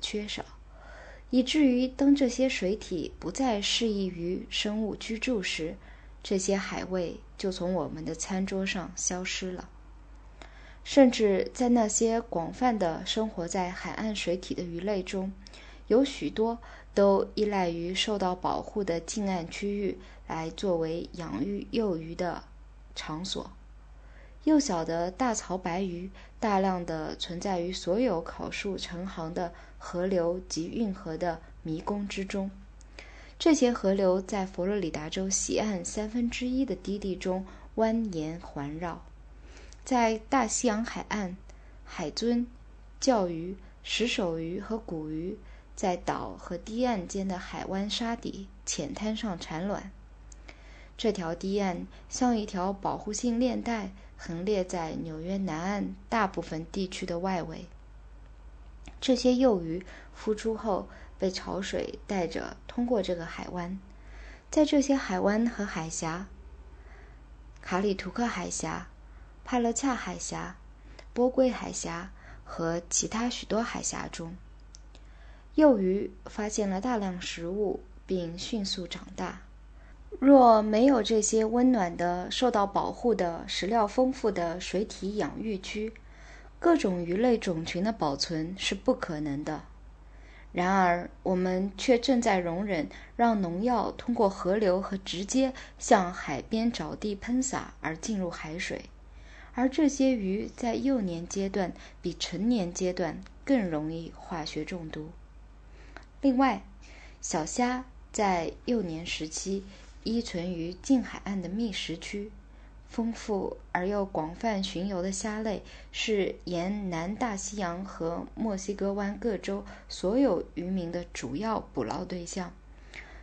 缺少，以至于当这些水体不再适宜于生物居住时，这些海味就从我们的餐桌上消失了。甚至在那些广泛的生活在海岸水体的鱼类中，有许多都依赖于受到保护的近岸区域来作为养育幼鱼的场所。幼小的大槽白鱼大量的存在于所有考树成行的河流及运河的迷宫之中。这些河流在佛罗里达州西岸三分之一的低地中蜿蜒环绕。在大西洋海岸，海尊、教鱼、石手鱼和古鱼在岛和堤岸间的海湾沙底浅滩上产卵。这条堤岸像一条保护性链带。横列在纽约南岸大部分地区的外围。这些幼鱼孵出后被潮水带着通过这个海湾，在这些海湾和海峡——卡里图克海峡、帕勒恰海峡、波贵海峡和其他许多海峡中，幼鱼发现了大量食物，并迅速长大。若没有这些温暖的、受到保护的、食料丰富的水体养育区，各种鱼类种群的保存是不可能的。然而，我们却正在容忍让农药通过河流和直接向海边沼地喷洒而进入海水，而这些鱼在幼年阶段比成年阶段更容易化学中毒。另外，小虾在幼年时期。依存于近海岸的觅食区，丰富而又广泛巡游的虾类是沿南大西洋和墨西哥湾各州所有渔民的主要捕捞对象。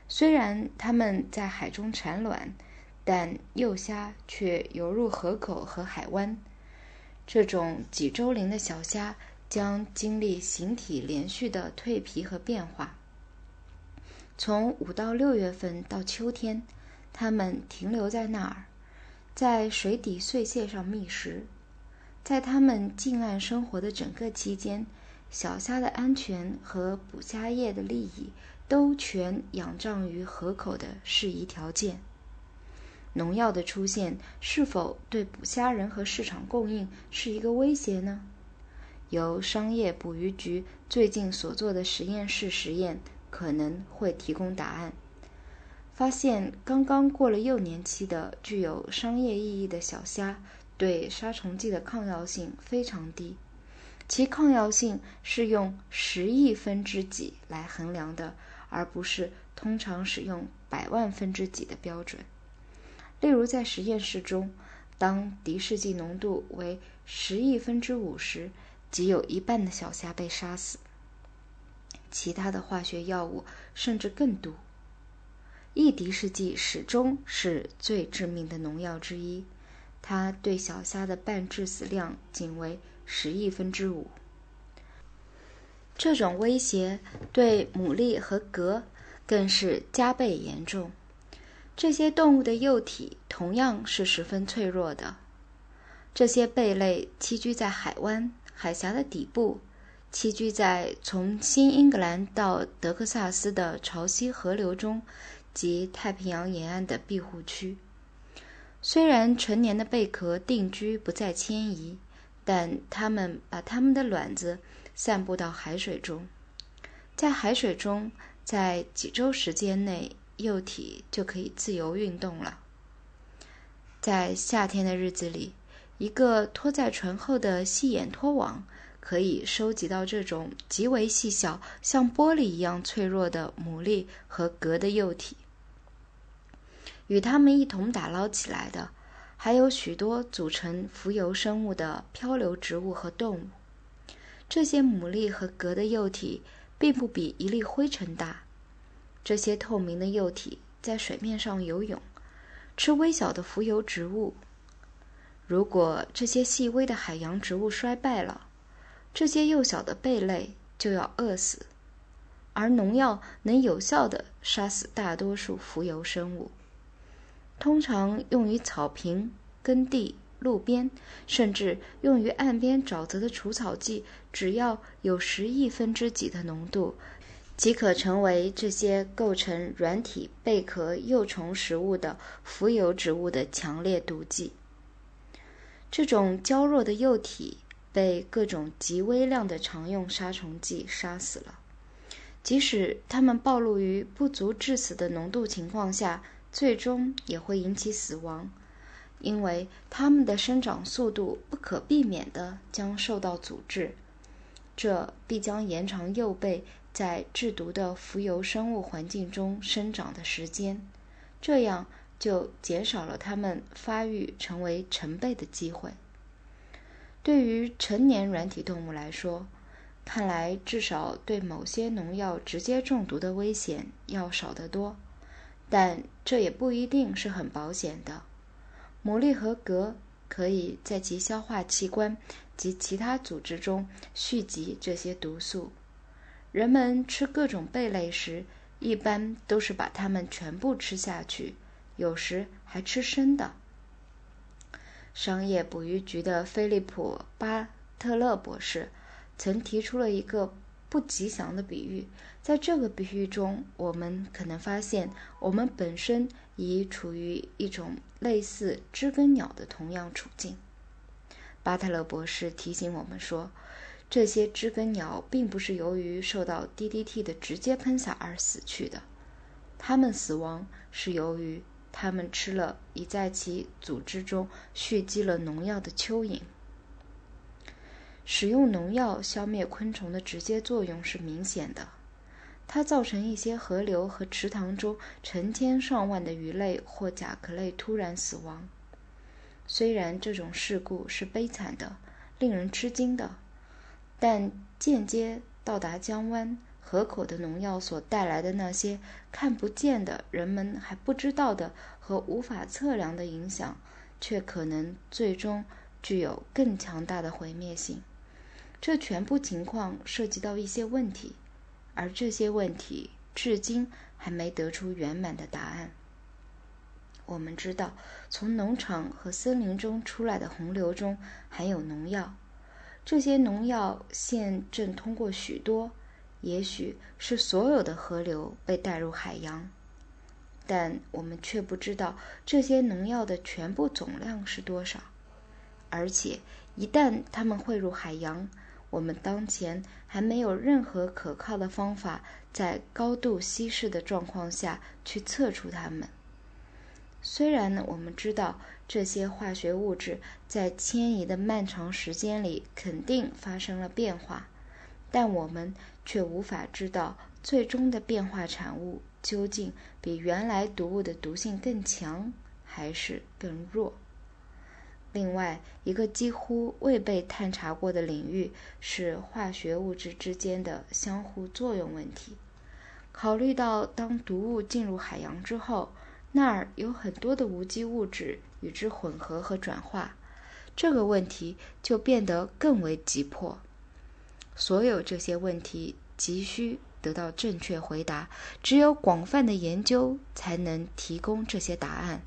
虽然它们在海中产卵，但幼虾却游入河口和海湾。这种几周龄的小虾将经历形体连续的蜕皮和变化。从五到六月份到秋天，它们停留在那儿，在水底碎屑上觅食。在它们近岸生活的整个期间，小虾的安全和捕虾业的利益都全仰仗于河口的适宜条件。农药的出现是否对捕虾人和市场供应是一个威胁呢？由商业捕鱼局最近所做的实验室实验。可能会提供答案。发现刚刚过了幼年期的具有商业意义的小虾对杀虫剂的抗药性非常低，其抗药性是用十亿分之几来衡量的，而不是通常使用百万分之几的标准。例如，在实验室中，当敌视剂浓度为十亿分之五时，即有一半的小虾被杀死。其他的化学药物甚至更毒。异敌视剂始终是最致命的农药之一，它对小虾的半致死量仅为十亿分之五。这种威胁对牡蛎和蛤更是加倍严重。这些动物的幼体同样是十分脆弱的。这些贝类栖居在海湾、海峡的底部。栖居在从新英格兰到德克萨斯的潮汐河流中及太平洋沿岸的庇护区。虽然成年的贝壳定居不再迁移，但它们把它们的卵子散布到海水中。在海水中，在几周时间内，幼体就可以自由运动了。在夏天的日子里，一个拖在船后的细眼拖网。可以收集到这种极为细小、像玻璃一样脆弱的牡蛎和蛤的幼体。与它们一同打捞起来的，还有许多组成浮游生物的漂流植物和动物。这些牡蛎和蛤的幼体并不比一粒灰尘大。这些透明的幼体在水面上游泳，吃微小的浮游植物。如果这些细微的海洋植物衰败了，这些幼小的贝类就要饿死，而农药能有效地杀死大多数浮游生物。通常用于草坪、耕地、路边，甚至用于岸边沼泽的除草剂，只要有十亿分之几的浓度，即可成为这些构成软体贝壳幼虫食物的浮游植物的强烈毒剂。这种娇弱的幼体被各种极微量的常用杀虫剂杀死了。即使它们暴露于不足致死的浓度情况下，最终也会引起死亡，因为它们的生长速度不可避免地将受到阻滞，这必将延长幼贝在制毒的浮游生物环境中生长的时间，这样就减少了它们发育成为成贝的机会。对于成年软体动物来说，看来，至少对某些农药直接中毒的危险要少得多，但这也不一定是很保险的。牡蛎和蛤可以在其消化器官及其他组织中蓄积这些毒素。人们吃各种贝类时，一般都是把它们全部吃下去，有时还吃生的。商业捕鱼局的菲利普·巴特勒博士。曾提出了一个不吉祥的比喻，在这个比喻中，我们可能发现我们本身已处于一种类似知更鸟的同样处境。巴特勒博士提醒我们说，这些知更鸟并不是由于受到 DDT 的直接喷洒而死去的，它们死亡是由于它们吃了已在其组织中蓄积了农药的蚯蚓。使用农药消灭昆虫的直接作用是明显的，它造成一些河流和池塘中成千上万的鱼类或甲壳类突然死亡。虽然这种事故是悲惨的、令人吃惊的，但间接到达江湾、河口的农药所带来的那些看不见的、人们还不知道的和无法测量的影响，却可能最终具有更强大的毁灭性。这全部情况涉及到一些问题，而这些问题至今还没得出圆满的答案。我们知道，从农场和森林中出来的洪流中含有农药，这些农药现正通过许多，也许是所有的河流被带入海洋，但我们却不知道这些农药的全部总量是多少。而且，一旦它们汇入海洋，我们当前还没有任何可靠的方法，在高度稀释的状况下去测出它们。虽然呢，我们知道这些化学物质在迁移的漫长时间里肯定发生了变化，但我们却无法知道最终的变化产物究竟比原来毒物的毒性更强还是更弱。另外一个几乎未被探查过的领域是化学物质之间的相互作用问题。考虑到当毒物进入海洋之后，那儿有很多的无机物质与之混合和转化，这个问题就变得更为急迫。所有这些问题急需得到正确回答，只有广泛的研究才能提供这些答案。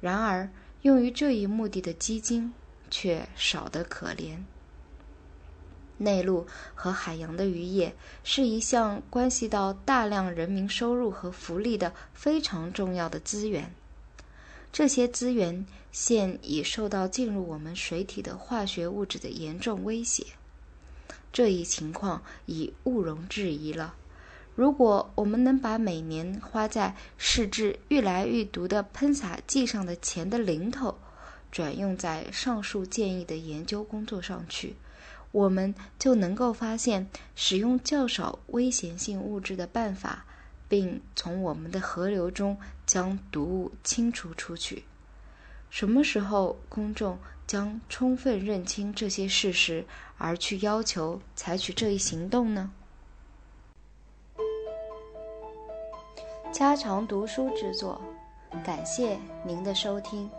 然而，用于这一目的的基金却少得可怜。内陆和海洋的渔业是一项关系到大量人民收入和福利的非常重要的资源。这些资源现已受到进入我们水体的化学物质的严重威胁。这一情况已毋容置疑了。如果我们能把每年花在试制愈来愈毒的喷洒剂上的钱的零头转用在上述建议的研究工作上去，我们就能够发现使用较少危险性物质的办法，并从我们的河流中将毒物清除出去。什么时候公众将充分认清这些事实，而去要求采取这一行动呢？家常读书制作，感谢您的收听。